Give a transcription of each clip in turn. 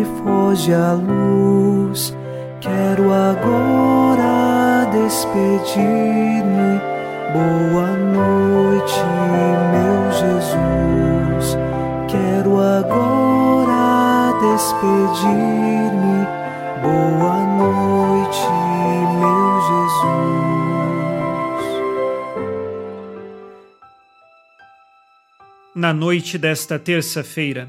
Noite, foge a luz. Quero agora despedir-me. Boa noite, meu Jesus. Quero agora despedir-me. Boa noite, meu Jesus. Na noite desta terça-feira,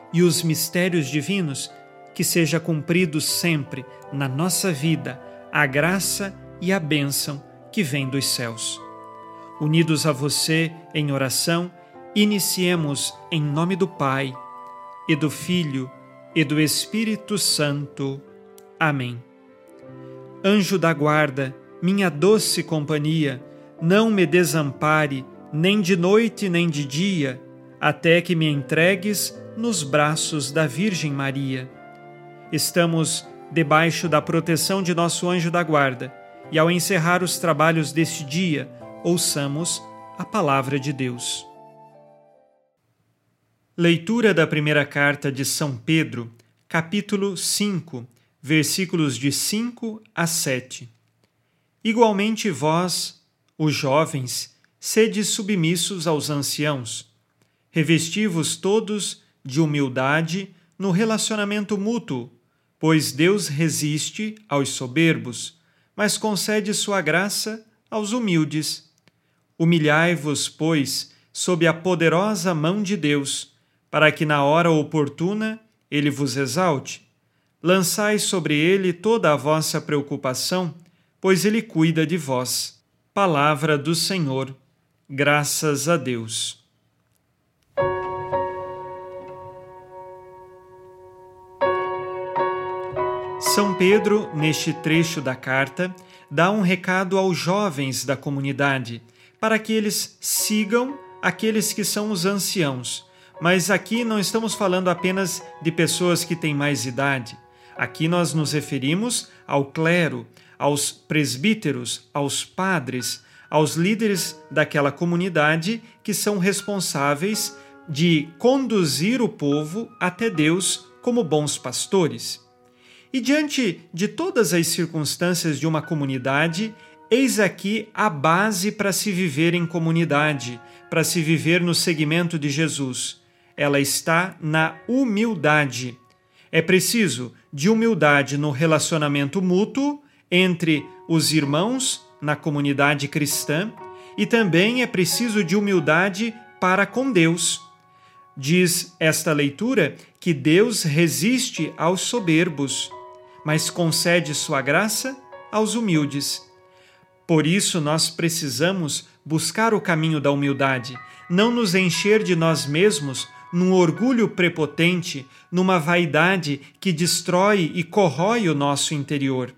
e os mistérios divinos, que seja cumprido sempre na nossa vida a graça e a bênção que vem dos céus. Unidos a você em oração, iniciemos em nome do Pai e do Filho e do Espírito Santo. Amém. Anjo da guarda, minha doce companhia, não me desampare, nem de noite nem de dia, até que me entregues nos braços da Virgem Maria. Estamos debaixo da proteção de nosso anjo da guarda, e ao encerrar os trabalhos deste dia, ouçamos a palavra de Deus. Leitura da primeira carta de São Pedro, capítulo 5 versículos de 5 a 7. Igualmente vós, os jovens, sede submissos aos anciãos. Revesti-vos todos de humildade no relacionamento mútuo, pois Deus resiste aos soberbos, mas concede sua graça aos humildes. Humilhai-vos, pois, sob a poderosa mão de Deus, para que na hora oportuna ele vos exalte lançai sobre ele toda a vossa preocupação, pois ele cuida de vós. Palavra do Senhor. Graças a Deus. São Pedro, neste trecho da carta, dá um recado aos jovens da comunidade, para que eles sigam aqueles que são os anciãos. Mas aqui não estamos falando apenas de pessoas que têm mais idade Aqui nós nos referimos ao clero, aos presbíteros, aos padres, aos líderes daquela comunidade que são responsáveis de conduzir o povo até Deus como bons pastores. E diante de todas as circunstâncias de uma comunidade, eis aqui a base para se viver em comunidade, para se viver no seguimento de Jesus. Ela está na humildade. É preciso de humildade no relacionamento mútuo entre os irmãos na comunidade cristã e também é preciso de humildade para com Deus. Diz esta leitura que Deus resiste aos soberbos, mas concede sua graça aos humildes. Por isso, nós precisamos buscar o caminho da humildade, não nos encher de nós mesmos num orgulho prepotente, numa vaidade que destrói e corrói o nosso interior.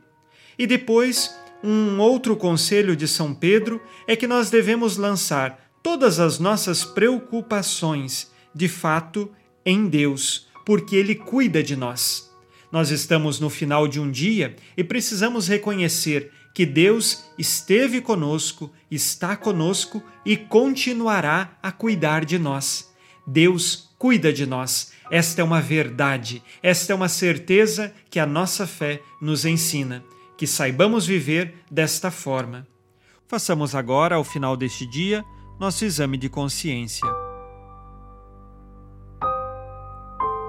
E depois, um outro conselho de São Pedro é que nós devemos lançar todas as nossas preocupações, de fato, em Deus, porque Ele cuida de nós. Nós estamos no final de um dia e precisamos reconhecer que Deus esteve conosco, está conosco e continuará a cuidar de nós. Deus cuida de nós. Esta é uma verdade, esta é uma certeza que a nossa fé nos ensina. Que saibamos viver desta forma. Façamos agora, ao final deste dia, nosso exame de consciência.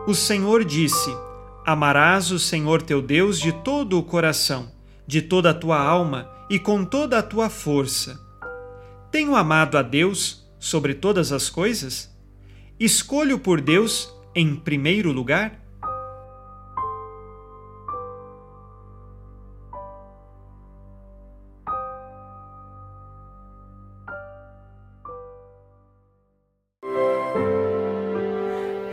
O Senhor disse: Amarás o Senhor teu Deus de todo o coração, de toda a tua alma e com toda a tua força. Tenho amado a Deus sobre todas as coisas? Escolho por Deus em primeiro lugar?